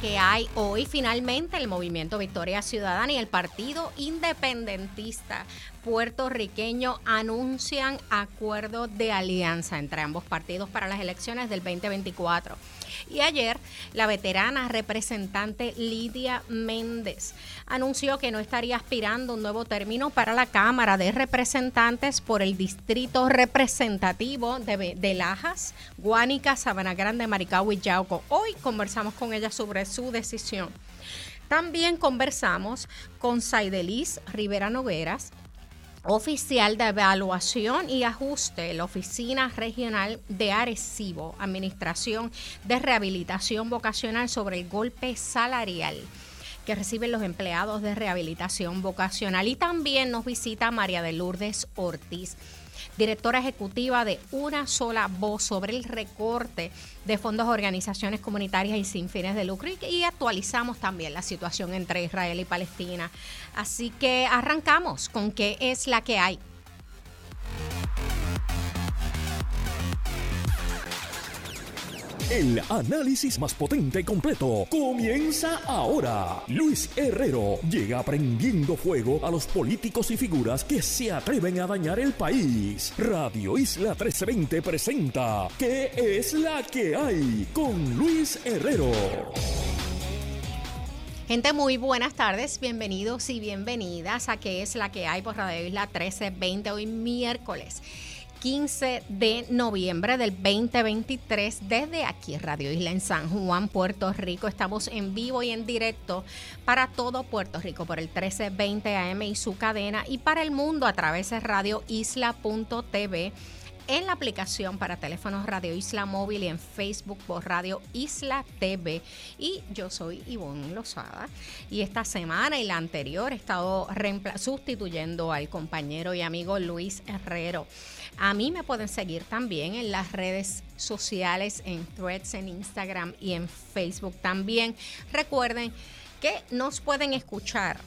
que hay hoy finalmente el movimiento Victoria Ciudadana y el Partido Independentista puertorriqueño anuncian acuerdo de alianza entre ambos partidos para las elecciones del 2024. Y ayer la veterana representante Lidia Méndez anunció que no estaría aspirando un nuevo término para la Cámara de Representantes por el distrito representativo de, Lajas, Guánica, Sabana Grande, Maricao y Yauco. Hoy conversamos con ella sobre su decisión. También conversamos con Saidelis Rivera Nogueras, oficial de evaluación y ajuste la Oficina Regional de Arecibo, Administración de Rehabilitación Vocacional sobre el golpe salarial que reciben los empleados de rehabilitación vocacional. Y también nos visita María de Lourdes Ortiz directora ejecutiva de Una Sola Voz sobre el recorte de fondos a organizaciones comunitarias y sin fines de lucro y actualizamos también la situación entre Israel y Palestina. Así que arrancamos con qué es la que hay. El análisis más potente y completo comienza ahora. Luis Herrero llega prendiendo fuego a los políticos y figuras que se atreven a dañar el país. Radio Isla 1320 presenta ¿Qué es la que hay? con Luis Herrero. Gente, muy buenas tardes, bienvenidos y bienvenidas a ¿Qué es la que hay? por Radio Isla 1320 hoy miércoles. 15 de noviembre del 2023 desde aquí Radio Isla en San Juan, Puerto Rico. Estamos en vivo y en directo para todo Puerto Rico por el 1320 AM y su cadena y para el mundo a través de radioisla.tv en la aplicación para teléfonos Radio Isla Móvil y en Facebook por Radio Isla TV. Y yo soy Ivonne Lozada. Y esta semana y la anterior he estado sustituyendo al compañero y amigo Luis Herrero. A mí me pueden seguir también en las redes sociales, en threads, en Instagram y en Facebook también. Recuerden que nos pueden escuchar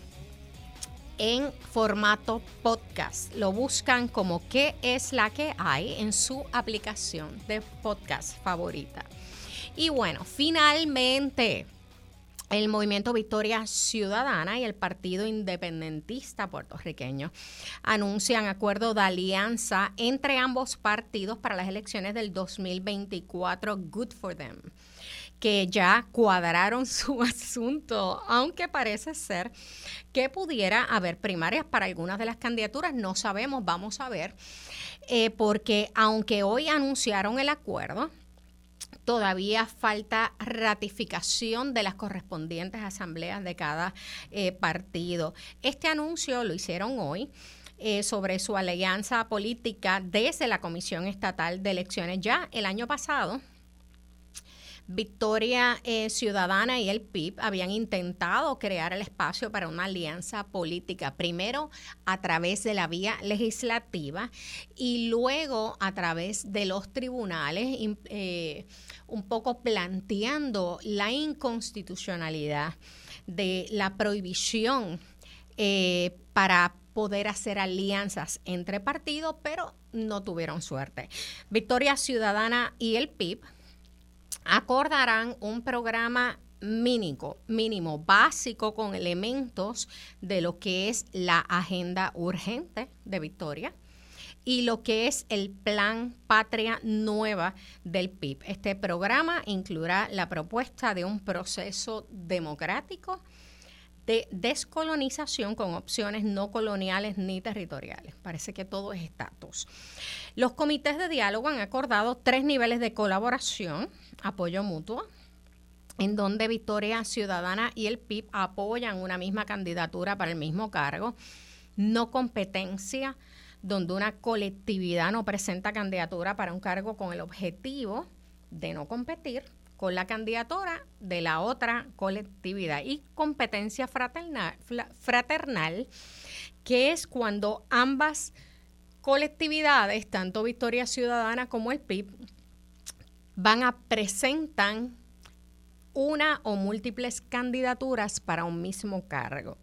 en formato podcast. Lo buscan como qué es la que hay en su aplicación de podcast favorita. Y bueno, finalmente el movimiento Victoria Ciudadana y el Partido Independentista puertorriqueño anuncian acuerdo de alianza entre ambos partidos para las elecciones del 2024. Good for them que ya cuadraron su asunto, aunque parece ser que pudiera haber primarias para algunas de las candidaturas, no sabemos, vamos a ver, eh, porque aunque hoy anunciaron el acuerdo, todavía falta ratificación de las correspondientes asambleas de cada eh, partido. Este anuncio lo hicieron hoy. Eh, sobre su alianza política desde la Comisión Estatal de Elecciones. Ya el año pasado, Victoria eh, Ciudadana y el PIB habían intentado crear el espacio para una alianza política, primero a través de la vía legislativa y luego a través de los tribunales, un poco planteando la inconstitucionalidad de la prohibición eh, para poder hacer alianzas entre partidos, pero no tuvieron suerte. Victoria Ciudadana y el PIB acordarán un programa mínimo, mínimo, básico con elementos de lo que es la agenda urgente de Victoria y lo que es el plan Patria Nueva del PIB. Este programa incluirá la propuesta de un proceso democrático de descolonización con opciones no coloniales ni territoriales. Parece que todo es estatus. Los comités de diálogo han acordado tres niveles de colaboración, apoyo mutuo, en donde Victoria Ciudadana y el PIB apoyan una misma candidatura para el mismo cargo, no competencia, donde una colectividad no presenta candidatura para un cargo con el objetivo de no competir con la candidatura de la otra colectividad y competencia fraternal, fraternal que es cuando ambas colectividades, tanto Victoria Ciudadana como el PIB, van a presentar una o múltiples candidaturas para un mismo cargo.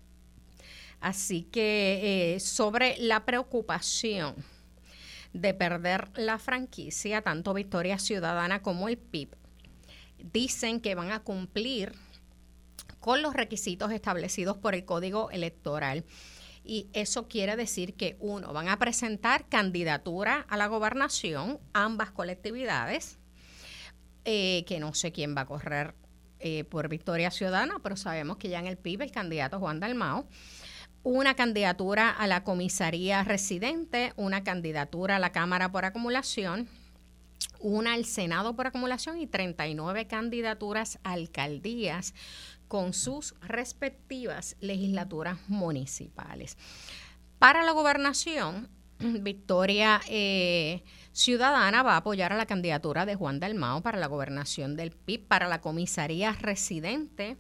Así que eh, sobre la preocupación de perder la franquicia, tanto Victoria Ciudadana como el PIB dicen que van a cumplir con los requisitos establecidos por el Código Electoral. Y eso quiere decir que, uno, van a presentar candidatura a la gobernación, ambas colectividades, eh, que no sé quién va a correr eh, por Victoria Ciudadana, pero sabemos que ya en el PIB el candidato Juan Dalmao, una candidatura a la comisaría residente, una candidatura a la Cámara por acumulación, una al Senado por acumulación y 39 candidaturas a alcaldías con sus respectivas legislaturas municipales. Para la gobernación, Victoria eh, Ciudadana va a apoyar a la candidatura de Juan Dalmao para la gobernación del PIB, para la comisaría residente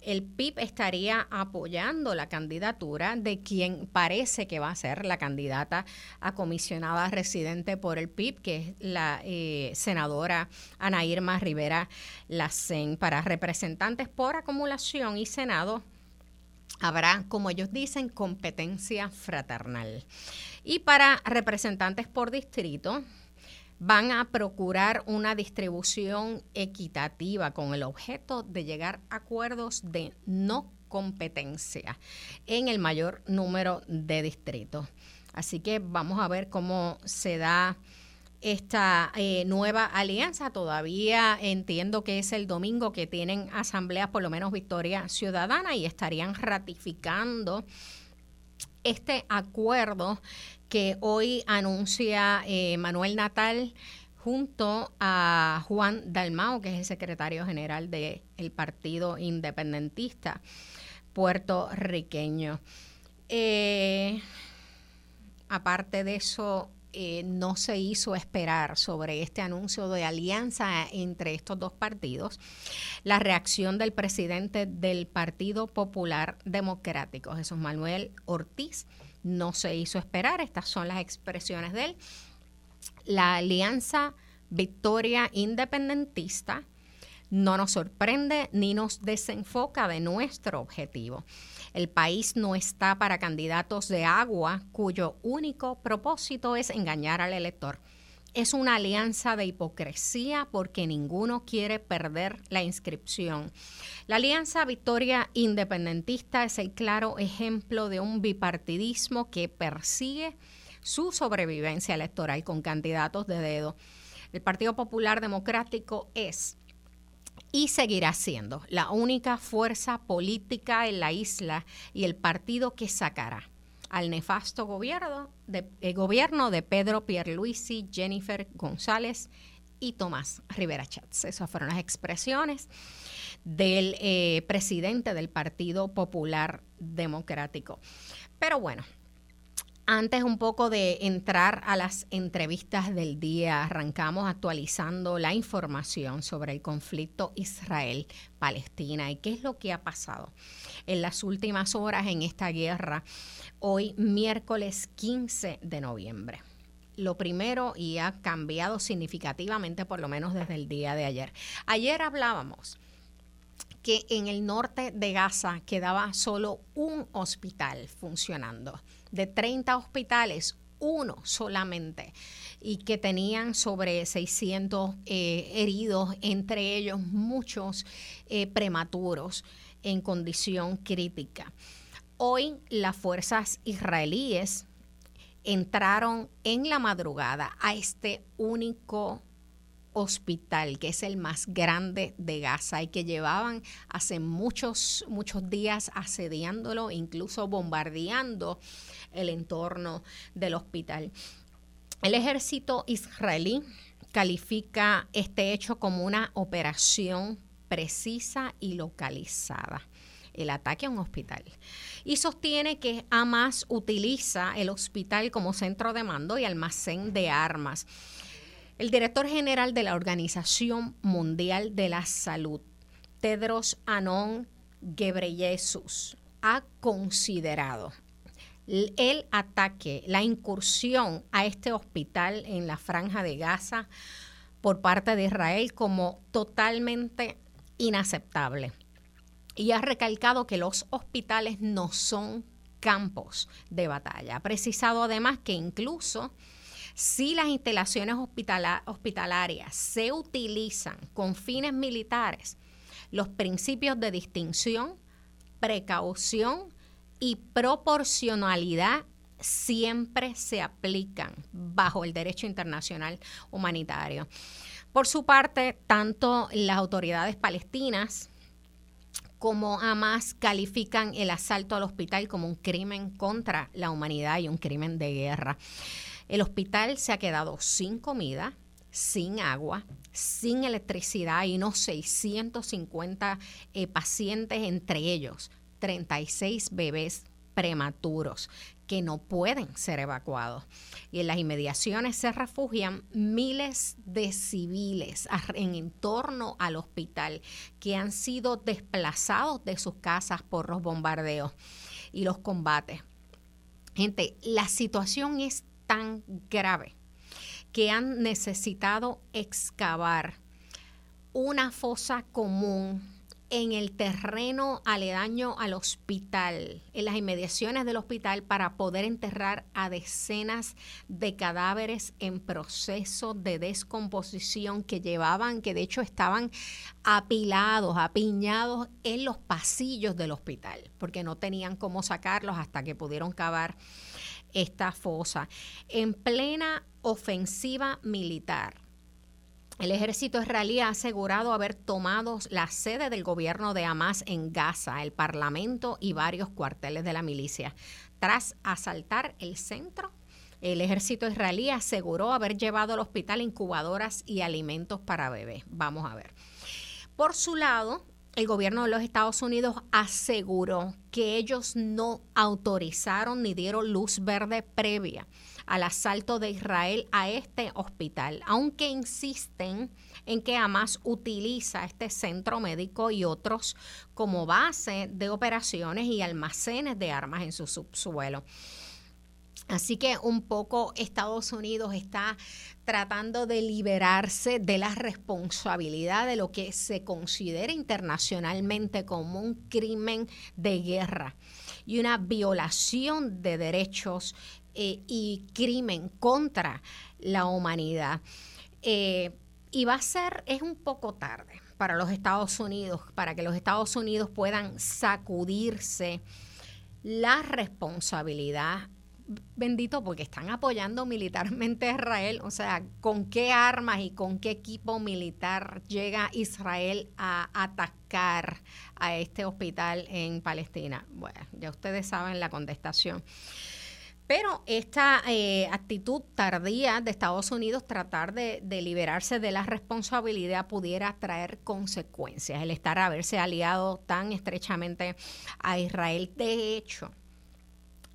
el PIB estaría apoyando la candidatura de quien parece que va a ser la candidata a comisionada residente por el PIB, que es la eh, senadora Ana Irma Rivera Lacen. Para representantes por acumulación y Senado, habrá, como ellos dicen, competencia fraternal. Y para representantes por distrito, van a procurar una distribución equitativa con el objeto de llegar a acuerdos de no competencia en el mayor número de distritos. Así que vamos a ver cómo se da esta eh, nueva alianza. Todavía entiendo que es el domingo que tienen asambleas, por lo menos Victoria Ciudadana, y estarían ratificando este acuerdo que hoy anuncia eh, Manuel Natal junto a Juan Dalmao, que es el secretario general del Partido Independentista puertorriqueño. Eh, aparte de eso, eh, no se hizo esperar sobre este anuncio de alianza entre estos dos partidos la reacción del presidente del Partido Popular Democrático, Jesús Manuel Ortiz, no se hizo esperar. Estas son las expresiones de él. La alianza Victoria Independentista no nos sorprende ni nos desenfoca de nuestro objetivo. El país no está para candidatos de agua cuyo único propósito es engañar al elector es una alianza de hipocresía porque ninguno quiere perder la inscripción. La Alianza Victoria Independentista es el claro ejemplo de un bipartidismo que persigue su sobrevivencia electoral con candidatos de dedo. El Partido Popular Democrático es y seguirá siendo la única fuerza política en la isla y el partido que sacará al nefasto gobierno de, el gobierno de Pedro Pierluisi, Jennifer González y Tomás Rivera Chats. Esas fueron las expresiones del eh, presidente del Partido Popular Democrático. Pero bueno, antes un poco de entrar a las entrevistas del día, arrancamos actualizando la información sobre el conflicto Israel-Palestina y qué es lo que ha pasado en las últimas horas en esta guerra, hoy miércoles 15 de noviembre lo primero y ha cambiado significativamente por lo menos desde el día de ayer. Ayer hablábamos que en el norte de Gaza quedaba solo un hospital funcionando. De 30 hospitales, uno solamente y que tenían sobre 600 eh, heridos, entre ellos muchos eh, prematuros en condición crítica. Hoy las fuerzas israelíes entraron en la madrugada a este único hospital, que es el más grande de Gaza y que llevaban hace muchos, muchos días asediándolo, incluso bombardeando el entorno del hospital. El ejército israelí califica este hecho como una operación precisa y localizada el ataque a un hospital. Y sostiene que Hamas utiliza el hospital como centro de mando y almacén de armas el director general de la Organización Mundial de la Salud, Tedros Anon Ghebreyesus, ha considerado el ataque, la incursión a este hospital en la franja de Gaza por parte de Israel como totalmente inaceptable. Y ha recalcado que los hospitales no son campos de batalla. Ha precisado además que incluso si las instalaciones hospitalarias se utilizan con fines militares, los principios de distinción, precaución y proporcionalidad siempre se aplican bajo el derecho internacional humanitario. Por su parte, tanto las autoridades palestinas como Hamas califican el asalto al hospital como un crimen contra la humanidad y un crimen de guerra. El hospital se ha quedado sin comida, sin agua, sin electricidad y unos 650 eh, pacientes, entre ellos 36 bebés prematuros que no pueden ser evacuados. Y en las inmediaciones se refugian miles de civiles en torno al hospital que han sido desplazados de sus casas por los bombardeos y los combates. Gente, la situación es tan grave que han necesitado excavar una fosa común en el terreno aledaño al hospital, en las inmediaciones del hospital, para poder enterrar a decenas de cadáveres en proceso de descomposición que llevaban, que de hecho estaban apilados, apiñados en los pasillos del hospital, porque no tenían cómo sacarlos hasta que pudieron cavar esta fosa. En plena ofensiva militar el ejército israelí ha asegurado haber tomado la sede del gobierno de Hamas en Gaza, el parlamento y varios cuarteles de la milicia. Tras asaltar el centro, el ejército israelí aseguró haber llevado al hospital incubadoras y alimentos para bebés. Vamos a ver. Por su lado, el gobierno de los Estados Unidos aseguró que ellos no autorizaron ni dieron luz verde previa al asalto de Israel a este hospital, aunque insisten en que Hamas utiliza este centro médico y otros como base de operaciones y almacenes de armas en su subsuelo. Así que un poco Estados Unidos está tratando de liberarse de la responsabilidad de lo que se considera internacionalmente como un crimen de guerra y una violación de derechos eh, y crimen contra la humanidad. Eh, y va a ser, es un poco tarde para los Estados Unidos, para que los Estados Unidos puedan sacudirse la responsabilidad bendito porque están apoyando militarmente a Israel, o sea, con qué armas y con qué equipo militar llega Israel a atacar a este hospital en Palestina. Bueno, ya ustedes saben la contestación. Pero esta eh, actitud tardía de Estados Unidos tratar de, liberarse de la responsabilidad pudiera traer consecuencias, el estar haberse aliado tan estrechamente a Israel. De hecho,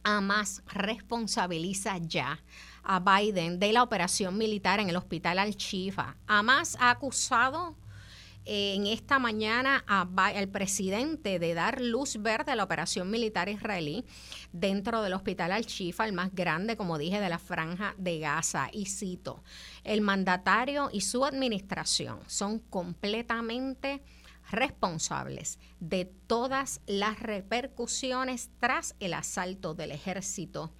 Hamas responsabiliza ya a Biden de la operación militar en el hospital Al-Shifa. Hamas ha acusado en esta mañana al presidente de dar luz verde a la operación militar israelí dentro del hospital Al-Shifa, el más grande, como dije, de la franja de Gaza. Y cito, el mandatario y su administración son completamente responsables de todas las repercusiones tras el asalto del ejército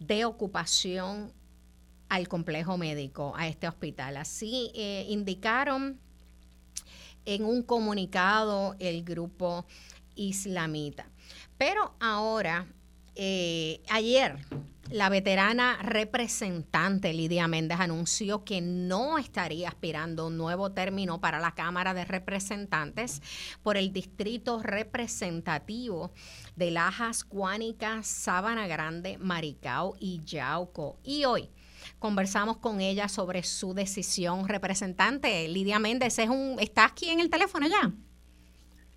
de ocupación al complejo médico, a este hospital. Así eh, indicaron en un comunicado el grupo islamita. Pero ahora, eh, ayer, la veterana representante Lidia Méndez anunció que no estaría aspirando un nuevo término para la Cámara de Representantes por el distrito representativo de Lajas, Cuánica, Sábana Grande, Maricao y Yauco. Y hoy conversamos con ella sobre su decisión. Representante Lidia Méndez, es un, ¿está aquí en el teléfono ya?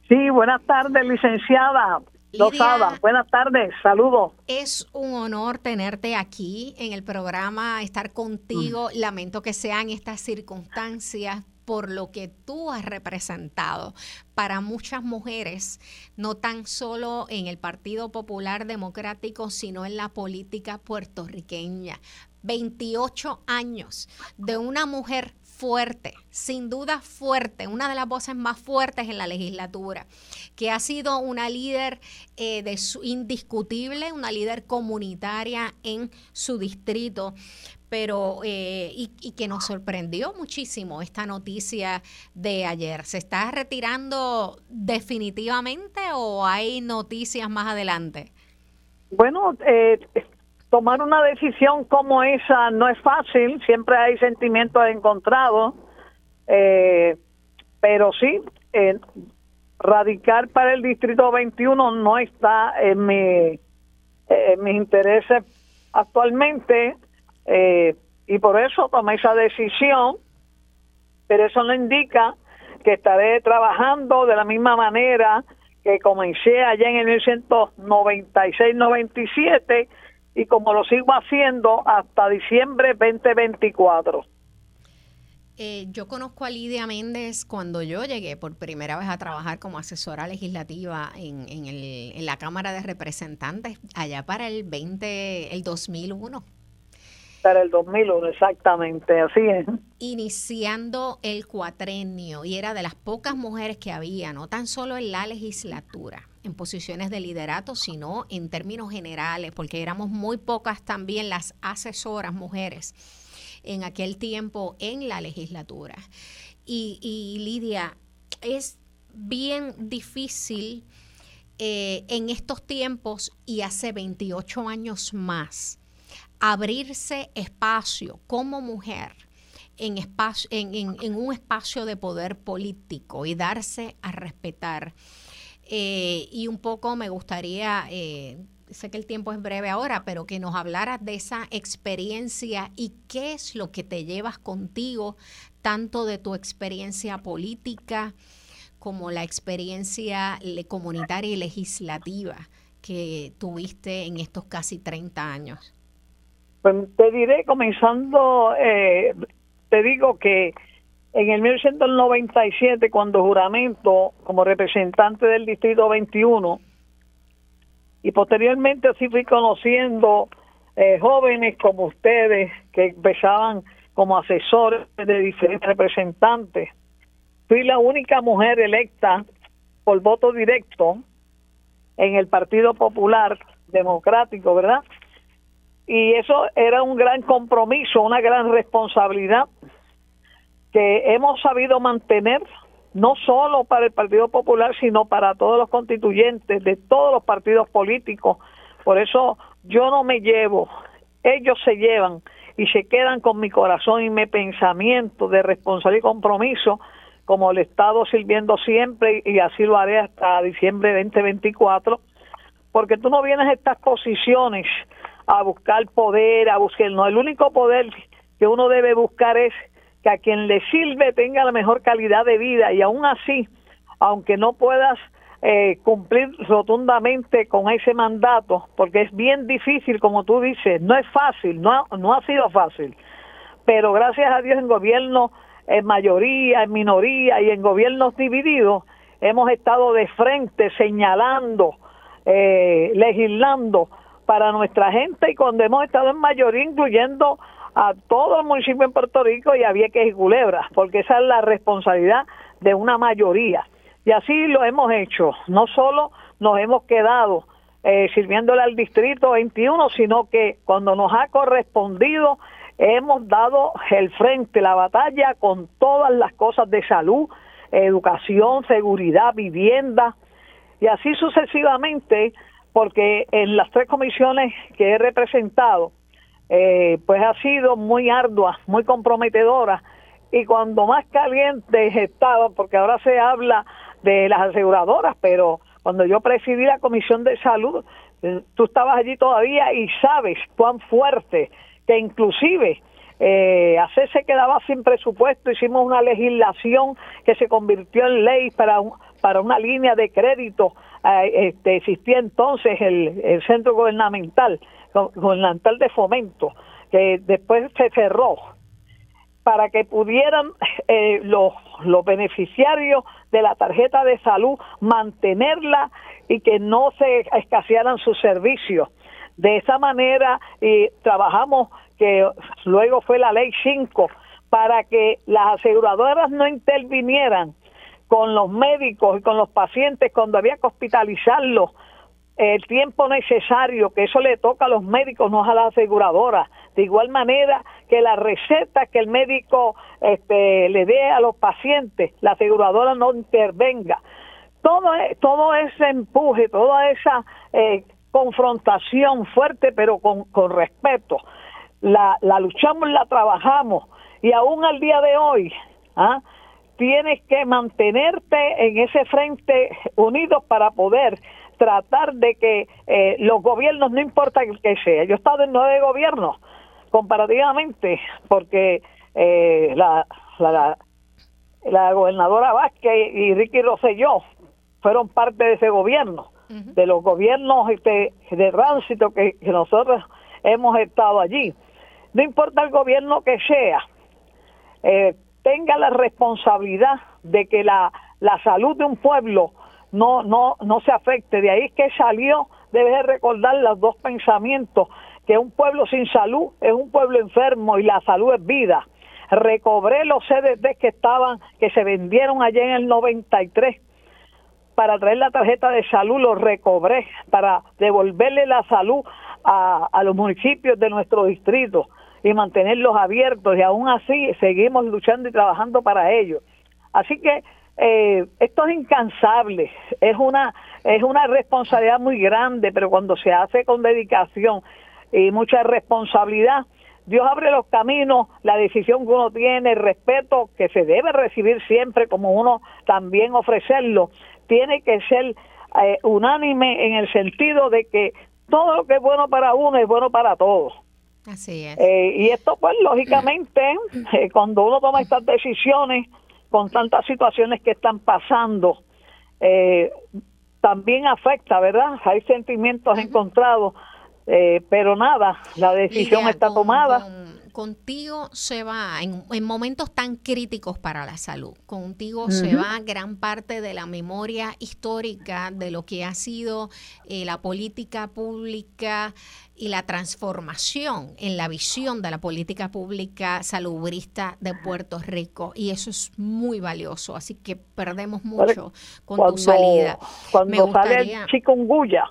Sí, buenas tardes, licenciada. Lidia, buenas tardes, saludos. Es un honor tenerte aquí en el programa, estar contigo. Mm. Lamento que sean estas circunstancias por lo que tú has representado para muchas mujeres, no tan solo en el Partido Popular Democrático, sino en la política puertorriqueña. 28 años de una mujer fuerte, sin duda fuerte, una de las voces más fuertes en la legislatura, que ha sido una líder eh, de su, indiscutible, una líder comunitaria en su distrito, pero eh, y, y, que nos sorprendió muchísimo esta noticia de ayer. ¿Se está retirando definitivamente o hay noticias más adelante? Bueno, eh, tomar una decisión como esa no es fácil, siempre hay sentimientos encontrados, eh, pero sí, eh, radicar para el Distrito 21 no está en, mi, en mis intereses actualmente eh, y por eso tomé esa decisión, pero eso no indica que estaré trabajando de la misma manera que comencé allá en el 1996-97 y como lo sigo haciendo hasta diciembre 2024. Eh, yo conozco a Lidia Méndez cuando yo llegué por primera vez a trabajar como asesora legislativa en, en, el, en la Cámara de Representantes allá para el 20, el 2001 el 2001, exactamente, así es. Iniciando el cuatrenio y era de las pocas mujeres que había, no tan solo en la legislatura, en posiciones de liderato, sino en términos generales, porque éramos muy pocas también las asesoras mujeres en aquel tiempo en la legislatura. Y, y Lidia, es bien difícil eh, en estos tiempos y hace 28 años más abrirse espacio como mujer en, espacio, en, un espacio de poder político y darse a respetar. Eh, y un poco me gustaría, eh, sé que el tiempo es breve ahora, pero que nos hablaras de esa experiencia y qué es lo que te llevas contigo, tanto de tu experiencia política como la experiencia comunitaria y legislativa que tuviste en estos casi 30 años. Pues te diré, comenzando, eh, te digo que en el 1997, cuando juramento como representante del Distrito 21, y posteriormente así fui conociendo eh, jóvenes como ustedes que empezaban como asesores de diferentes representantes. Fui la única mujer electa por voto directo en el Partido Popular Democrático, ¿verdad? Y eso era un gran compromiso, una gran responsabilidad que hemos sabido mantener no solo para el Partido Popular, sino para todos los constituyentes de todos los partidos políticos. Por eso yo no me llevo, ellos se llevan y se quedan con mi corazón y mi pensamiento de responsabilidad y compromiso, como el Estado sirviendo siempre y así lo haré hasta diciembre 2024, porque tú no vienes a estas posiciones a buscar poder, a buscar, no, el único poder que uno debe buscar es que a quien le sirve tenga la mejor calidad de vida y aún así, aunque no puedas eh, cumplir rotundamente con ese mandato, porque es bien difícil, como tú dices, no es fácil, no ha, no ha sido fácil, pero gracias a Dios en gobierno en mayoría, en minoría y en gobiernos divididos, hemos estado de frente señalando, eh, legislando para nuestra gente y cuando hemos estado en mayoría incluyendo a todo el municipio en Puerto Rico y a Vieques y Culebra, porque esa es la responsabilidad de una mayoría. Y así lo hemos hecho. No solo nos hemos quedado eh, sirviéndole al Distrito 21, sino que cuando nos ha correspondido hemos dado el frente, la batalla con todas las cosas de salud, educación, seguridad, vivienda, y así sucesivamente porque en las tres comisiones que he representado, eh, pues ha sido muy ardua, muy comprometedora, y cuando más caliente estaba, porque ahora se habla de las aseguradoras, pero cuando yo presidí la Comisión de Salud, eh, tú estabas allí todavía y sabes cuán fuerte, que inclusive eh, se quedaba sin presupuesto, hicimos una legislación que se convirtió en ley para, para una línea de crédito este, existía entonces el, centro gubernamental, gubernamental de fomento, que después se cerró para que pudieran eh, los, los beneficiarios de la tarjeta de salud mantenerla y que no se escasearan sus servicios. De esa manera trabajamos, que luego fue la ley 5, para que las aseguradoras no intervinieran con los médicos y con los pacientes cuando había que hospitalizarlos el tiempo necesario, que eso le toca a los médicos, no a las aseguradoras. De igual manera que la receta que el médico este, le dé a los pacientes, la aseguradora no intervenga. Todo, e, todo ese empuje, toda esa eh, confrontación fuerte, pero con, con respeto, la, la luchamos, la trabajamos y aún al día de hoy, ¿ah? Tienes que mantenerte en ese frente unidos para poder tratar de que eh, los gobiernos, no importa el que sea, yo he estado en nueve gobiernos comparativamente, porque eh, la, la, la, gobernadora Vázquez y Ricky Rosselló fueron parte de ese gobierno, de los gobiernos este, de tránsito que, que nosotros hemos estado allí. No importa el gobierno que sea, eh, tenga la responsabilidad de que la, la salud de un pueblo no, no, no se afecte. De ahí que salió, debes recordar los dos pensamientos, que un pueblo sin salud es un pueblo enfermo y la salud es vida. Recobré los CDT que estaban, que se vendieron allá en el 93 para traer la tarjeta de salud, los recobré para devolverle la salud a, a los municipios de nuestro distrito y mantenerlos abiertos y aún así seguimos luchando y trabajando para ellos. Así que eh, esto es incansable, es una, es una responsabilidad muy grande, pero cuando se hace con dedicación y mucha responsabilidad, Dios abre los caminos, la decisión que uno tiene, el respeto que se debe recibir siempre, como uno también ofrecerlo, tiene que ser eh, unánime en el sentido de que todo lo que es bueno para uno es bueno para todos. Así es. Eh, y esto, pues, lógicamente, cuando uno toma estas decisiones, con tantas situaciones que están pasando, eh, también afecta, ¿verdad? Hay sentimientos encontrados, eh, pero nada, la decisión está tomada contigo se va, en, momentos tan críticos para la salud, contigo se va gran parte de la memoria histórica de lo que ha sido eh, la política pública y la transformación en la visión de la política pública salubrista de Puerto Rico. Y eso es muy valioso, así que perdemos mucho con tu salida. Cuando sale el chikungunya,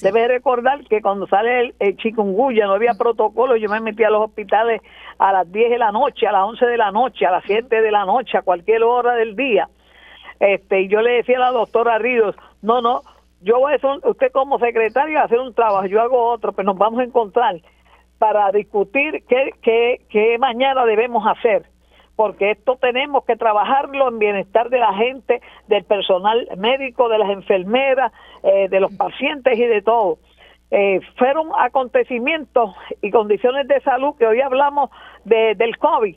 Debe recordar que cuando sale el, chikungunya no había protocolo, yo me metí a los hospitales a las 10 de la noche, a las 11 de la noche, a las 7 de la noche, a cualquier hora del día. Este, y yo le decía a la doctora Ríos, no, no, yo voy a hacer, usted como secretario va a hacer un trabajo, yo hago otro, pero nos vamos a encontrar para discutir qué, qué, qué mañana debemos hacer porque esto tenemos que trabajarlo en bienestar de la gente, del personal médico, de las enfermeras, eh, de los pacientes y de todo. Eh, fueron acontecimientos y condiciones de salud que hoy hablamos de, del COVID,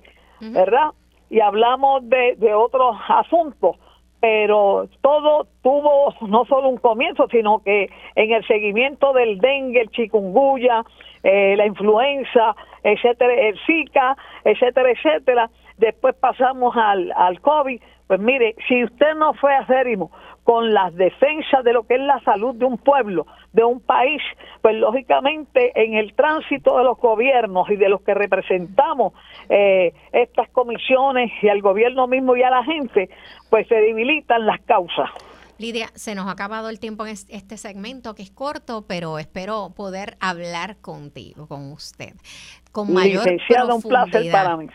¿verdad? Y hablamos de, de otros asuntos, pero todo tuvo no solo un comienzo, sino que en el seguimiento del dengue, el chikungunya, eh, la influenza, etcétera, el Zika, etcétera, etcétera, después pasamos al, al COVID, pues mire, si usted no fue acérrimo con las defensas de lo que es la salud de un pueblo, de un país, pues lógicamente en el tránsito de los gobiernos y de los que representamos eh, estas comisiones y al gobierno mismo y a la gente, pues se debilitan las causas. Lidia, se nos ha acabado el tiempo en este segmento que es corto, pero espero poder hablar contigo, con usted, con mayor profundidad. un placer para mí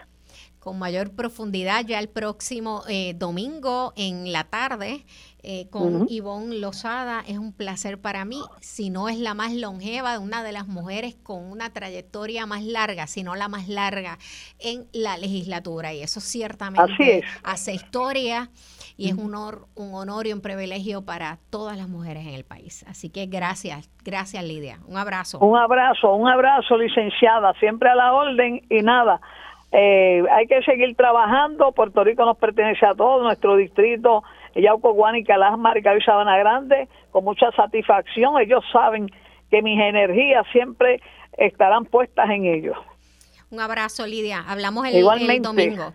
con mayor profundidad ya el próximo eh, domingo en la tarde eh, con Ivonne Lozada. Es un placer para mí, si no es la más longeva, de una de las mujeres con una trayectoria más larga, si no la más larga en la legislatura. Y eso ciertamente hace historia y es un honor, un honor y un privilegio para todas las mujeres en el país. Así que gracias, gracias Lidia. Un abrazo. Un abrazo, un abrazo licenciada, siempre a la orden y nada eh, hay que seguir trabajando. Puerto Rico nos pertenece a todos, nuestro distrito, Yauco, Guánica, Las Marcas y Sabana Grande, con mucha satisfacción. Ellos saben que mis energías siempre estarán puestas en ellos. Un abrazo, Lidia. Hablamos el, el domingo.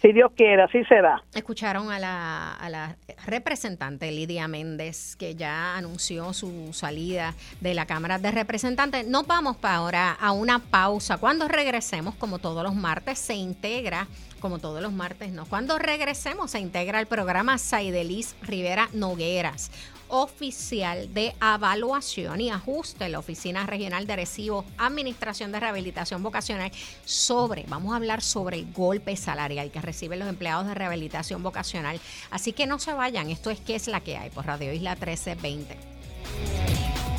Si Dios quiere, así será. Escucharon a la, representante Lidia Méndez, que ya anunció su salida de la Cámara de Representantes. Nos vamos para ahora a una pausa. Cuando regresemos, como todos los martes, se integra como todos los martes, ¿no? Cuando regresemos se integra el programa Saidelis Rivera Nogueras, oficial de evaluación y ajuste en la Oficina Regional de Arecibo, Administración de Rehabilitación Vocacional, sobre, vamos a hablar sobre el golpe salarial que reciben los empleados de rehabilitación vocacional. Así que no se vayan, esto es que es la que hay por Radio Isla 1320.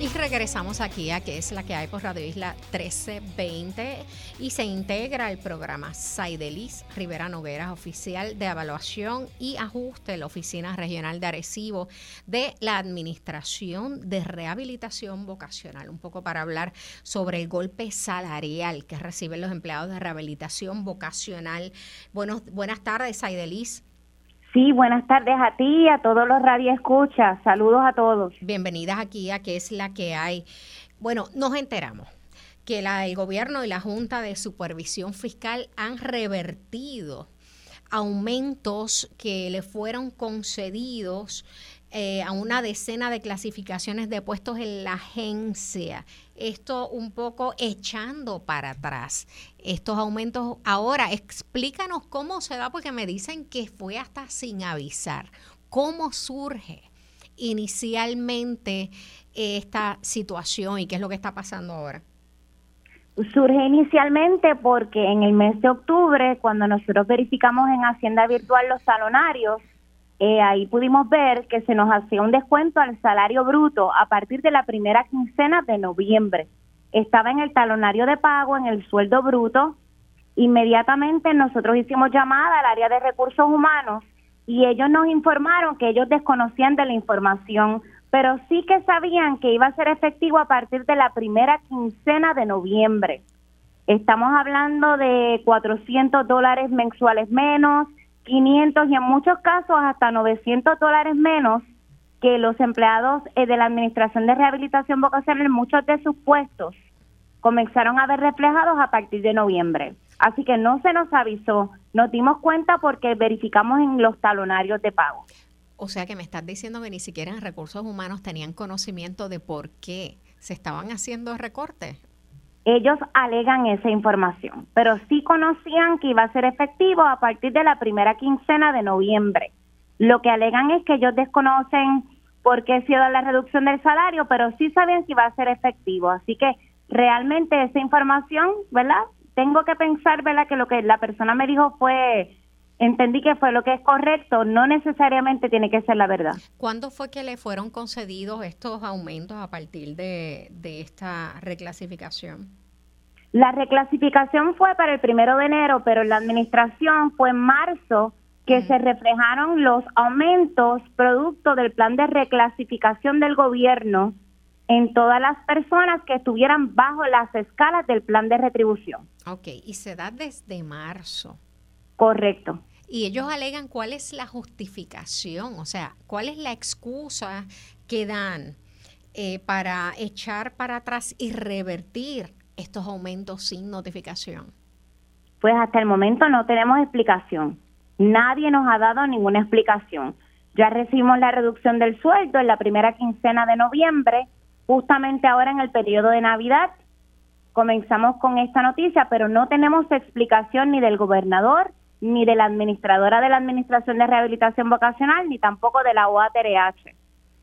Y regresamos aquí a que es la que hay por Radio Isla 1320 y se integra el programa Saidelis Rivera Nogueras, oficial de evaluación y ajuste la Oficina Regional de Arecibo de la Administración de Rehabilitación Vocacional. Un poco para hablar sobre el golpe salarial que reciben los empleados de rehabilitación vocacional. Buenos, buenas tardes, Saidelis. Sí, buenas tardes a ti a todos los radioescuchas. Saludos a todos. Bienvenidas aquí a que es la que hay. Bueno, nos enteramos que la, el gobierno y la Junta de Supervisión Fiscal han revertido aumentos que le fueron concedidos eh, a una decena de clasificaciones de puestos en la agencia. Esto un poco echando para atrás estos aumentos. Ahora, explícanos cómo se da, porque me dicen que fue hasta sin avisar. ¿Cómo surge inicialmente esta situación y qué es lo que está pasando ahora? Surge inicialmente porque en el mes de octubre, cuando nosotros verificamos en Hacienda Virtual los salonarios, eh, ahí pudimos ver que se nos hacía un descuento al salario bruto a partir de la primera quincena de noviembre. Estaba en el talonario de pago, en el sueldo bruto. Inmediatamente nosotros hicimos llamada al área de recursos humanos y ellos nos informaron que ellos desconocían de la información, pero sí que sabían que iba a ser efectivo a partir de la primera quincena de noviembre. Estamos hablando de 400 dólares mensuales menos, 500 y en muchos casos hasta 900 dólares menos que los empleados eh, de la Administración de Rehabilitación Vocacional muchos de sus puestos comenzaron a ver reflejados a partir de noviembre. Así que no se nos avisó, nos dimos cuenta porque verificamos en los talonarios de pago. O sea que me estás diciendo que ni siquiera en recursos humanos tenían conocimiento de por qué se estaban haciendo recortes ellos alegan esa información, pero sí conocían que iba a ser efectivo a partir de la primera quincena de noviembre. Lo que alegan es que ellos desconocen por qué ha sido la reducción del salario, pero sí saben si va a ser efectivo. Así que realmente esa información, ¿verdad? Tengo que pensar, ¿verdad? Que lo que la persona me dijo fue, entendí que fue lo que es correcto, no necesariamente tiene que ser la verdad. ¿Cuándo fue que le fueron concedidos estos aumentos a partir de, esta reclasificación? La reclasificación fue para el primero de enero, pero la administración fue en marzo que se reflejaron los aumentos producto del plan de reclasificación del gobierno en todas las personas que estuvieran bajo las escalas del plan de retribución. Ok, y se da desde marzo. Correcto. Y ellos alegan cuál es la justificación, o sea, cuál es la excusa que dan eh, para echar para atrás y revertir estos aumentos sin notificación. Pues hasta el momento no tenemos explicación. Nadie nos ha dado ninguna explicación. Ya recibimos la reducción del sueldo en la primera quincena de noviembre, justamente ahora en el periodo de Navidad. Comenzamos con esta noticia, pero no tenemos explicación ni del gobernador, ni de la administradora de la Administración de Rehabilitación Vocacional, ni tampoco de la OATRH.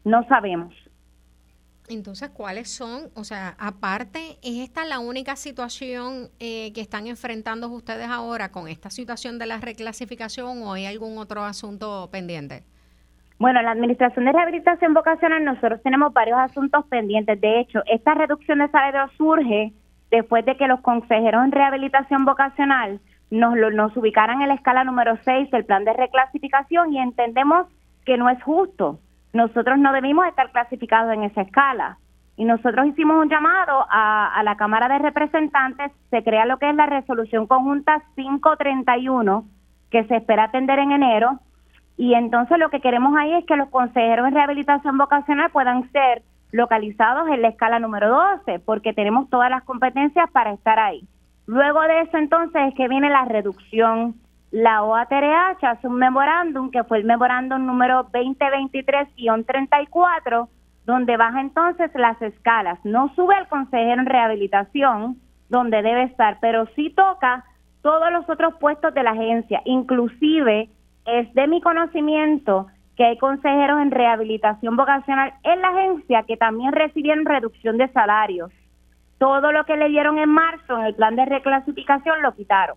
No sabemos. Entonces, ¿cuáles son? O sea, aparte, ¿es esta la única situación eh, que están enfrentando ustedes ahora con esta situación de la reclasificación o hay algún otro asunto pendiente? Bueno, la Administración de Rehabilitación Vocacional, nosotros tenemos varios asuntos pendientes. De hecho, esta reducción de salario surge después de que los consejeros en rehabilitación vocacional nos, nos ubicaran en la escala número 6 del plan de reclasificación y entendemos que no es justo. Nosotros no debimos estar clasificados en esa escala. Y nosotros hicimos un llamado a, a la Cámara de Representantes, se crea lo que es la resolución conjunta 531, que se espera atender en enero. Y entonces lo que queremos ahí es que los consejeros en rehabilitación vocacional puedan ser localizados en la escala número 12, porque tenemos todas las competencias para estar ahí. Luego de eso entonces es que viene la reducción. La OATRH hace un memorándum que fue el memorándum número 2023-34, donde baja entonces las escalas. No sube al consejero en rehabilitación, donde debe estar, pero sí toca todos los otros puestos de la agencia. Inclusive es de mi conocimiento que hay consejeros en rehabilitación vocacional en la agencia que también recibieron reducción de salarios. Todo lo que le dieron en marzo en el plan de reclasificación lo quitaron.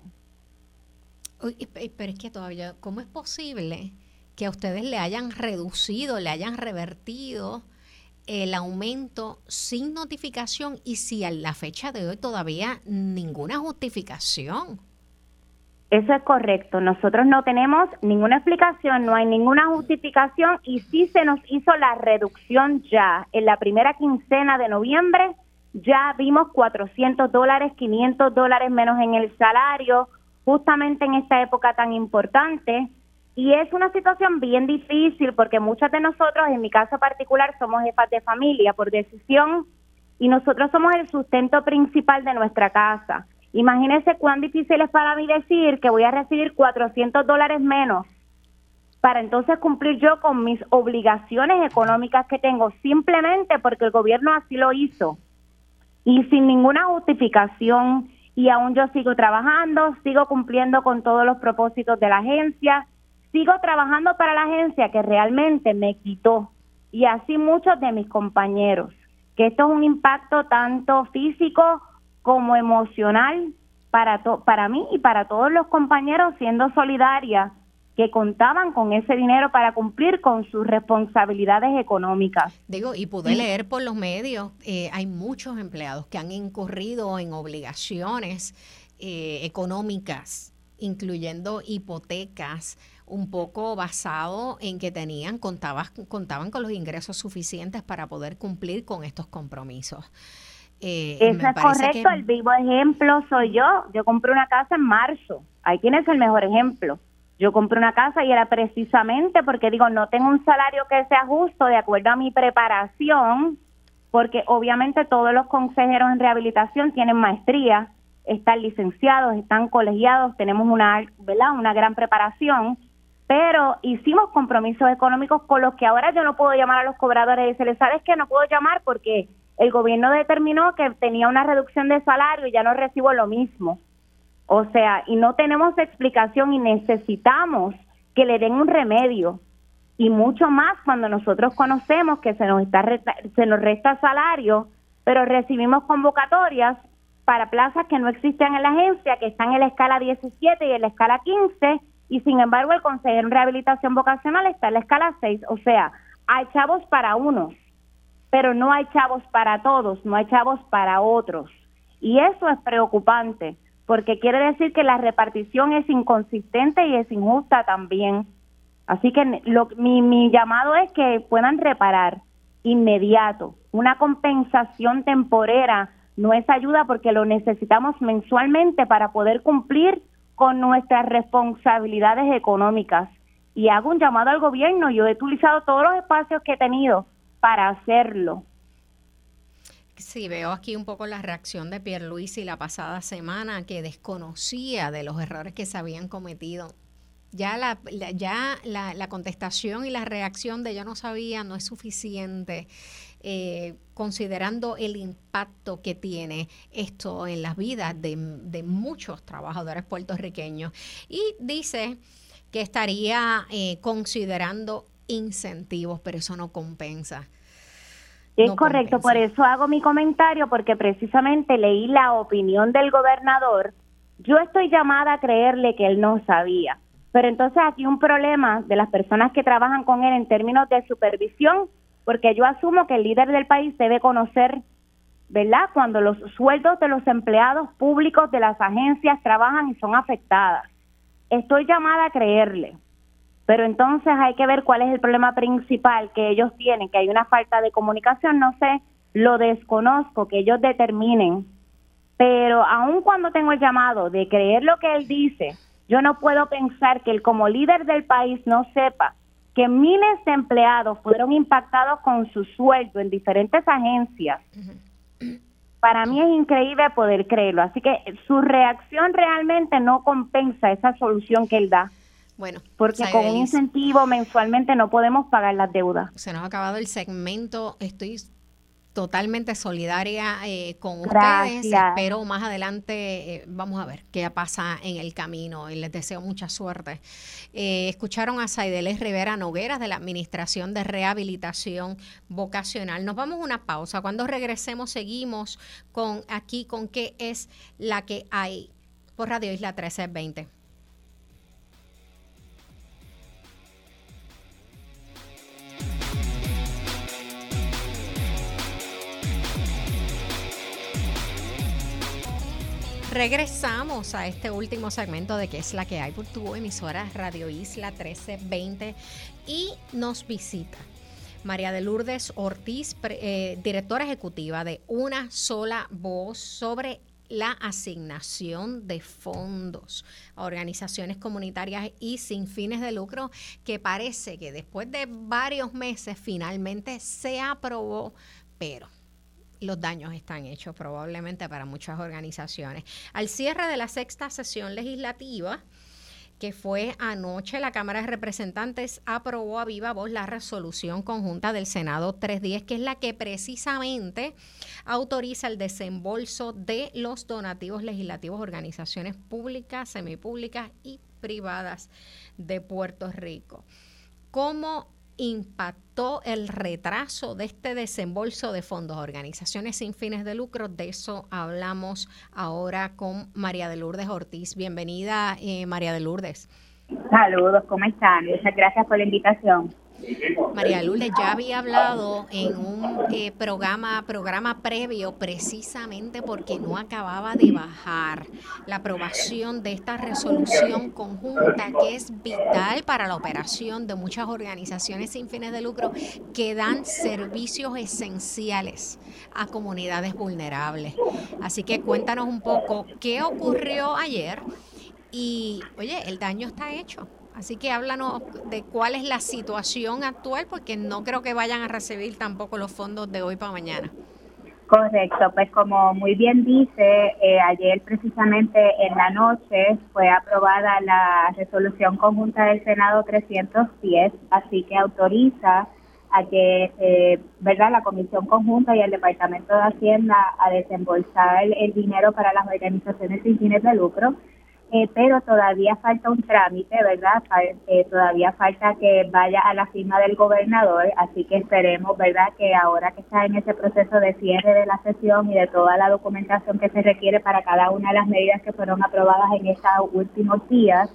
pero es que todavía, ¿cómo es posible que a ustedes le hayan reducido, le hayan revertido el aumento sin notificación y si a la fecha de hoy todavía ninguna justificación? Eso es correcto. Nosotros no tenemos ninguna explicación, no hay ninguna justificación y sí se nos hizo la reducción ya. En la primera quincena de noviembre ya vimos 400 dólares, 500 dólares menos en el salario, justamente en esta época tan importante. Y es una situación bien difícil porque muchas de nosotros, en mi caso particular, somos jefas de familia por decisión y nosotros somos el sustento principal de nuestra casa. Imagínense cuán difícil es para mí decir que voy a recibir 400 dólares menos para entonces cumplir yo con mis obligaciones económicas que tengo, simplemente porque el gobierno así lo hizo y sin ninguna justificación. Y aún yo sigo trabajando, sigo cumpliendo con todos los propósitos de la agencia, sigo trabajando para la agencia que realmente me quitó y así muchos de mis compañeros, que esto es un impacto tanto físico como emocional para, para mí y para todos los compañeros siendo solidaria que contaban con ese dinero para cumplir con sus responsabilidades económicas. Digo, y pude leer por los medios, eh, hay muchos empleados que han incurrido en obligaciones eh, económicas, incluyendo hipotecas, un poco basado en que tenían, contaban, contaban con los ingresos suficientes para poder cumplir con estos compromisos. Eh, Eso es correcto, el vivo ejemplo soy yo. Yo compré una casa en marzo, ahí tienes el mejor ejemplo. Yo compré una casa y era precisamente porque digo, no tengo un salario que sea justo de acuerdo a mi preparación, porque obviamente todos los consejeros en rehabilitación tienen maestría, están licenciados, están colegiados, tenemos una, ¿verdad? una gran preparación, pero hicimos compromisos económicos con los que ahora yo no puedo llamar a los cobradores y decirles, ¿sabes qué? No puedo llamar porque el gobierno determinó que tenía una reducción de salario y ya no recibo lo mismo. O sea, y no tenemos explicación y necesitamos que le den un remedio. Y mucho más cuando nosotros conocemos que se nos, está se nos resta salario, pero recibimos convocatorias para plazas que no existen en la agencia, que están en la escala 17 y en la escala 15, y sin embargo el consejero en rehabilitación vocacional está en la escala 6. O sea, hay chavos para unos pero no hay chavos para todos, no hay chavos para otros. Y eso es preocupante, porque quiere decir que la repartición es inconsistente y es injusta también. Así que lo, mi, mi llamado es que puedan reparar inmediato. Una compensación temporera no es ayuda porque lo necesitamos mensualmente para poder cumplir con nuestras responsabilidades económicas. Y hago un llamado al gobierno. Yo he utilizado todos los espacios que he tenido para hacerlo. Sí, veo aquí un poco la reacción de Pierluisi la pasada semana que desconocía de los errores que se habían cometido. Ya la, ya la, contestación y la reacción de yo no sabía no es suficiente, eh, considerando el impacto que tiene esto en las vidas de, de muchos trabajadores puertorriqueños. Y dice que estaría eh, considerando incentivos, pero eso no compensa. Es correcto, por eso hago mi comentario, porque precisamente leí la opinión del gobernador. Yo estoy llamada a creerle que él no sabía. Pero entonces aquí un problema de las personas que trabajan con él en términos de supervisión, porque yo asumo que el líder del país debe conocer, ¿verdad? Cuando los sueldos de los empleados públicos de las agencias trabajan y son afectadas. Estoy llamada a creerle. Pero entonces hay que ver cuál es el problema principal que ellos tienen, que hay una falta de comunicación, no sé, lo desconozco, que ellos determinen. Pero aun cuando tengo el llamado de creer lo que él dice, yo no puedo pensar que él como líder del país no sepa que miles de empleados fueron impactados con su sueldo en diferentes agencias. Para mí es increíble poder creerlo. Así que su reacción realmente no compensa esa solución que él da. Bueno, porque con un incentivo mensualmente no podemos pagar las deudas. Se nos ha acabado el segmento. Estoy totalmente solidaria eh, con ustedes. Espero más adelante, eh, vamos a ver qué pasa en el camino y les deseo mucha suerte. Eh, escucharon a Saideles Rivera Nogueras de la Administración de Rehabilitación Vocacional. Nos vamos a una pausa. Cuando regresemos seguimos con aquí con qué es la que hay por Radio Isla 1320. Regresamos a este último segmento de qué es la que hay por tu emisora Radio Isla 1320 y nos visita María de Lourdes Ortiz, eh, directora ejecutiva de Una Sola Voz sobre la asignación de fondos a organizaciones comunitarias y sin fines de lucro, que parece que después de varios meses finalmente se aprobó, pero los daños están hechos probablemente para muchas organizaciones. Al cierre de la sexta sesión legislativa, que fue anoche, la Cámara de Representantes aprobó a viva voz la resolución conjunta del Senado 310, que es la que precisamente autoriza el desembolso de los donativos legislativos organizaciones públicas, semipúblicas y privadas de Puerto Rico. ¿Cómo impactó el retraso de este desembolso de fondos organizaciones sin fines de lucro. De eso hablamos ahora con María de Lourdes Ortiz. Bienvenida, eh, María de Lourdes. Saludos, ¿cómo están? Muchas gracias por la invitación. María Lourdes ya había hablado en un eh, programa, programa previo precisamente porque no acababa de bajar la aprobación de esta resolución conjunta que es vital para la operación de muchas organizaciones sin fines de lucro que dan servicios esenciales a comunidades vulnerables. Así que cuéntanos un poco qué ocurrió ayer y, oye, el daño está hecho. Así que háblanos de cuál es la situación actual, porque no creo que vayan a recibir tampoco los fondos de hoy para mañana. Correcto, pues como muy bien dice, eh, ayer precisamente en la noche fue aprobada la resolución conjunta del Senado 310, así que autoriza a que, eh, ¿verdad?, la Comisión Conjunta y el Departamento de Hacienda a desembolsar el dinero para las organizaciones sin fines de lucro eh, pero todavía falta un trámite, ¿verdad? Eh, todavía falta que vaya a la firma del gobernador, así que esperemos, ¿verdad?, que ahora que está en ese proceso de cierre de la sesión y de toda la documentación que se requiere para cada una de las medidas que fueron aprobadas en estos últimos días,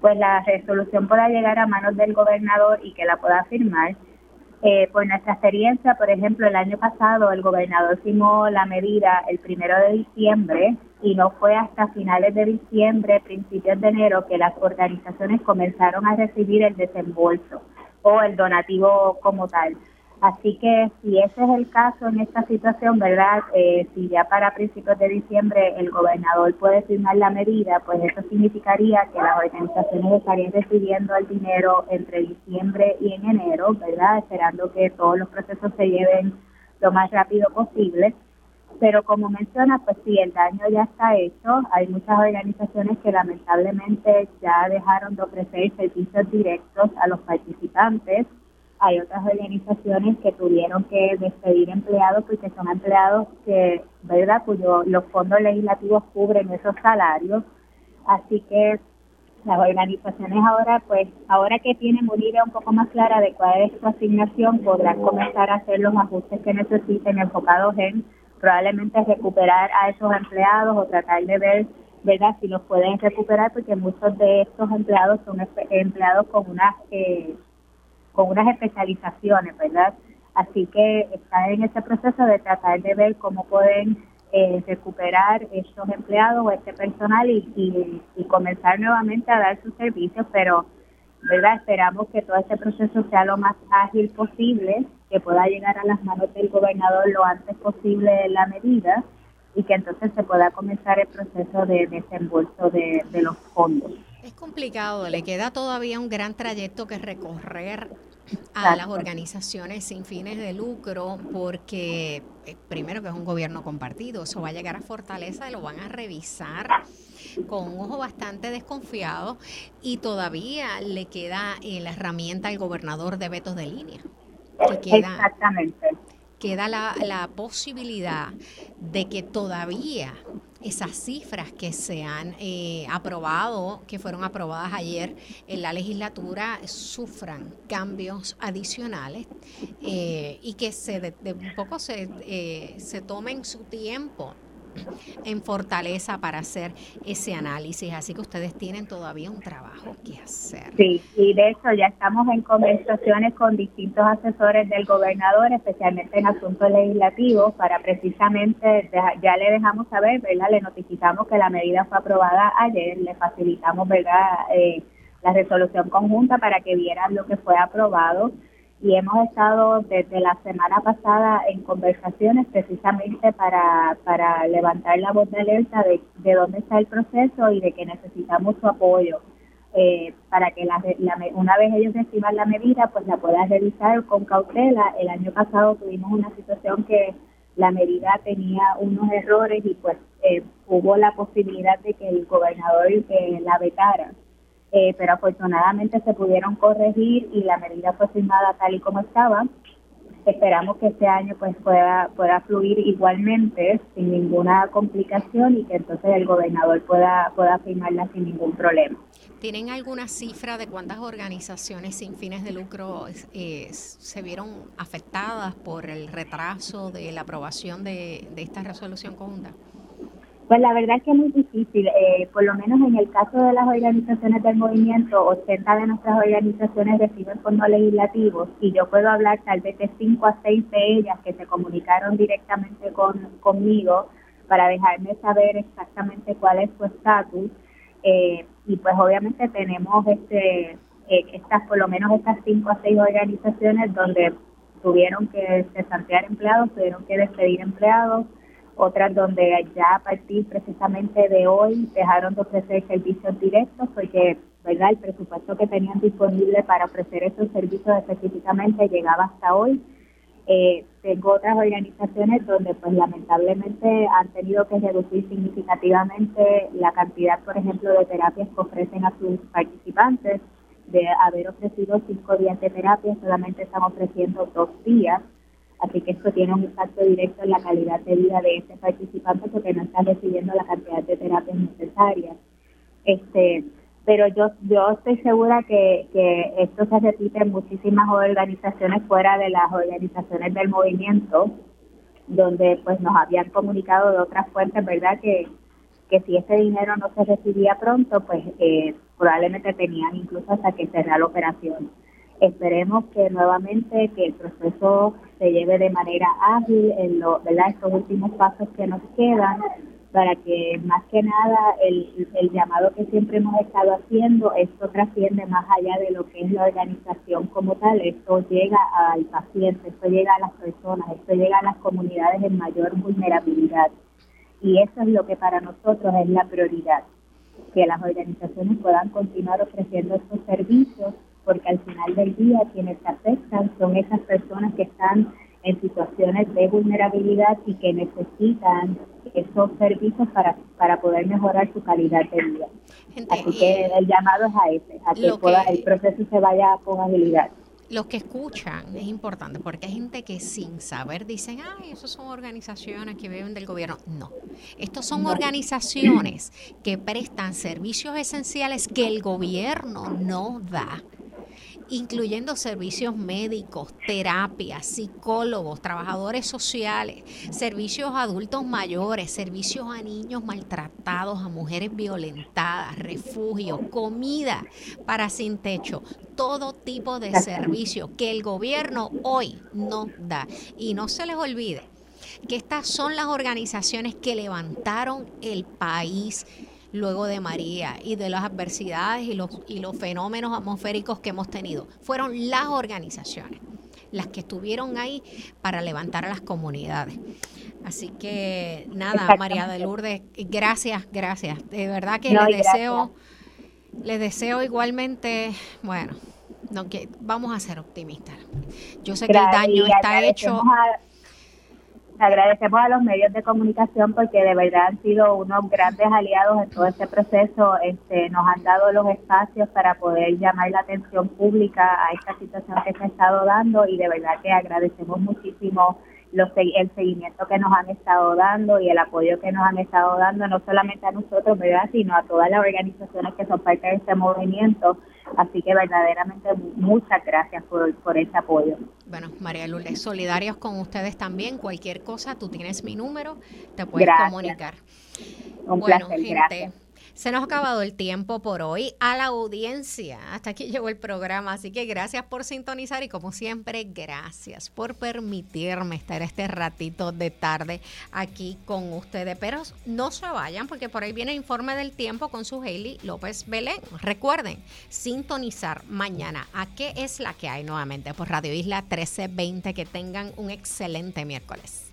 pues la resolución pueda llegar a manos del gobernador y que la pueda firmar. Eh, por nuestra experiencia, por ejemplo, el año pasado el gobernador firmó la medida el primero de diciembre y no fue hasta finales de diciembre, principios de enero, que las organizaciones comenzaron a recibir el desembolso o el donativo como tal. Así que si ese es el caso en esta situación, ¿verdad? Eh, si ya para principios de diciembre el gobernador puede firmar la medida, pues eso significaría que las organizaciones estarían recibiendo el dinero entre diciembre y en enero, ¿verdad? Esperando que todos los procesos se lleven lo más rápido posible. Pero como menciona, pues sí, el daño ya está hecho. Hay muchas organizaciones que lamentablemente ya dejaron de ofrecer servicios directos a los participantes. Hay otras organizaciones que tuvieron que despedir empleados porque son empleados que, ¿verdad?, cuyo los fondos legislativos cubren esos salarios. Así que las organizaciones ahora, pues, ahora que tienen una idea un poco más clara de cuál es su asignación, podrán comenzar a hacer los ajustes que necesiten enfocados en probablemente recuperar a esos empleados o tratar de ver verdad si los pueden recuperar porque muchos de estos empleados son empleados con unas eh, con unas especializaciones verdad así que está en ese proceso de tratar de ver cómo pueden eh, recuperar estos empleados o este personal y, y comenzar nuevamente a dar sus servicios pero verdad esperamos que todo este proceso sea lo más ágil posible que pueda llegar a las manos del gobernador lo antes posible la medida y que entonces se pueda comenzar el proceso de desembolso de, los fondos. Es complicado, le queda todavía un gran trayecto que recorrer a las organizaciones sin fines de lucro porque eh, primero que es un gobierno compartido, eso va a llegar a Fortaleza y lo van a revisar con un ojo bastante desconfiado y todavía le queda en la herramienta al gobernador de vetos de línea. Exactamente. queda la, la posibilidad de que todavía esas cifras que se han eh, aprobado, que fueron aprobadas ayer en la legislatura, sufran cambios adicionales eh, y que se de, un poco se, eh, se tomen su tiempo en Fortaleza para hacer ese análisis. Así que ustedes tienen todavía un trabajo que hacer. Sí, y de hecho ya estamos en conversaciones con distintos asesores del gobernador, especialmente en asuntos legislativos, para precisamente, ya le dejamos saber, ¿verdad? Le notificamos que la medida fue aprobada ayer, le facilitamos, ¿verdad? Eh, la resolución conjunta para que vieran lo que fue aprobado y hemos estado desde la semana pasada en conversaciones precisamente para, para levantar la voz de alerta de, de dónde está el proceso y de que necesitamos su apoyo eh, para que la, una vez ellos reciban la medida pues la puedan revisar con cautela. El año pasado tuvimos una situación que la medida tenía unos errores y pues eh, hubo la posibilidad de que el gobernador eh, la vetara eh, pero afortunadamente se pudieron corregir y la medida fue firmada tal y como estaba. Esperamos que este año pues pueda pueda fluir igualmente sin ninguna complicación y que entonces el gobernador pueda pueda firmarla sin ningún problema. ¿Tienen alguna cifra de cuántas organizaciones sin fines de lucro eh, se vieron afectadas por el retraso de la aprobación de, de esta resolución conjunta? Pues la verdad es que es muy difícil, eh, por lo menos en el caso de las organizaciones del movimiento, 80 de nuestras organizaciones reciben fondos legislativos y yo puedo hablar tal vez de 5 a 6 de ellas que se comunicaron directamente con, conmigo para dejarme saber exactamente cuál es su estatus. Eh, y pues obviamente tenemos este eh, estas por lo menos estas 5 a 6 organizaciones donde tuvieron que cesantear empleados, tuvieron que despedir empleados, otras donde ya a partir precisamente de hoy dejaron de ofrecer servicios directos porque verdad el presupuesto que tenían disponible para ofrecer esos servicios específicamente llegaba hasta hoy. Eh, tengo otras organizaciones donde pues lamentablemente han tenido que reducir significativamente la cantidad, por ejemplo, de terapias que ofrecen a sus participantes. De haber ofrecido cinco días de terapia, solamente están ofreciendo dos días Así que esto tiene un impacto directo en la calidad de vida de ese participante porque no está recibiendo la cantidad de terapias necesarias. Este, pero yo yo estoy segura que, que esto se repite en muchísimas organizaciones fuera de las organizaciones del movimiento, donde pues nos habían comunicado de otras fuentes, ¿verdad? Que, que si ese dinero no se recibía pronto, pues eh, probablemente tenían incluso hasta que cerrar la operación. Esperemos que nuevamente que el proceso se lleve de manera ágil en lo, ¿verdad? estos últimos pasos que nos quedan para que más que nada el, el llamado que siempre hemos estado haciendo, esto trasciende más allá de lo que es la organización como tal, esto llega al paciente, esto llega a las personas, esto llega a las comunidades en mayor vulnerabilidad. Y eso es lo que para nosotros es la prioridad, que las organizaciones puedan continuar ofreciendo estos servicios porque al final del día quienes se afectan son esas personas que están en situaciones de vulnerabilidad y que necesitan esos servicios para, para poder mejorar su calidad de vida. Así que el llamado es a ese, a que, el proceso se vaya con agilidad los que escuchan es importante porque hay gente que sin saber dicen, ay, esos son organizaciones que viven del gobierno. No, estos son organizaciones que prestan servicios esenciales que el gobierno no da incluyendo servicios médicos, terapias, psicólogos, trabajadores sociales, servicios a adultos mayores, servicios a niños maltratados, a mujeres violentadas, refugio, comida para sin techo, todo tipo de servicio que el gobierno hoy no da. Y no se les olvide que estas son las organizaciones que levantaron el país luego de María y de las adversidades y los, y los fenómenos atmosféricos que hemos tenido. Fueron las organizaciones las que estuvieron ahí para levantar a las comunidades. Así que nada, María de Lourdes, gracias, gracias. De verdad que les deseo, les deseo igualmente, bueno, no, que vamos a ser optimistas. Yo sé que el daño está hecho. Agradecemos a los medios de comunicación porque de verdad han sido unos grandes aliados en todo este proceso. Este, nos han dado los espacios para poder llamar la atención pública a esta situación que se ha estado dando y de verdad que agradecemos muchísimo los, el seguimiento que nos han estado dando y el apoyo que nos han estado dando, no solamente a nosotros, ¿verdad? sino a todas las organizaciones que son parte de este movimiento. Así que verdaderamente muchas gracias por, por ese apoyo. Bueno, María Lourdes, solidarios con ustedes también. Cualquier cosa, tú tienes mi número, te puedes comunicar. Un bueno, placer, gente. Se nos ha acabado el tiempo por hoy. A la audiencia, hasta aquí llegó el programa, así que gracias por sintonizar y como siempre, gracias por permitirme estar este ratito de tarde aquí con ustedes. Pero no se vayan porque por ahí viene el informe del tiempo con su Hailey López Belén. Recuerden, sintonizar mañana a qué es la que hay nuevamente por Radio Isla 1320. Que tengan un excelente miércoles.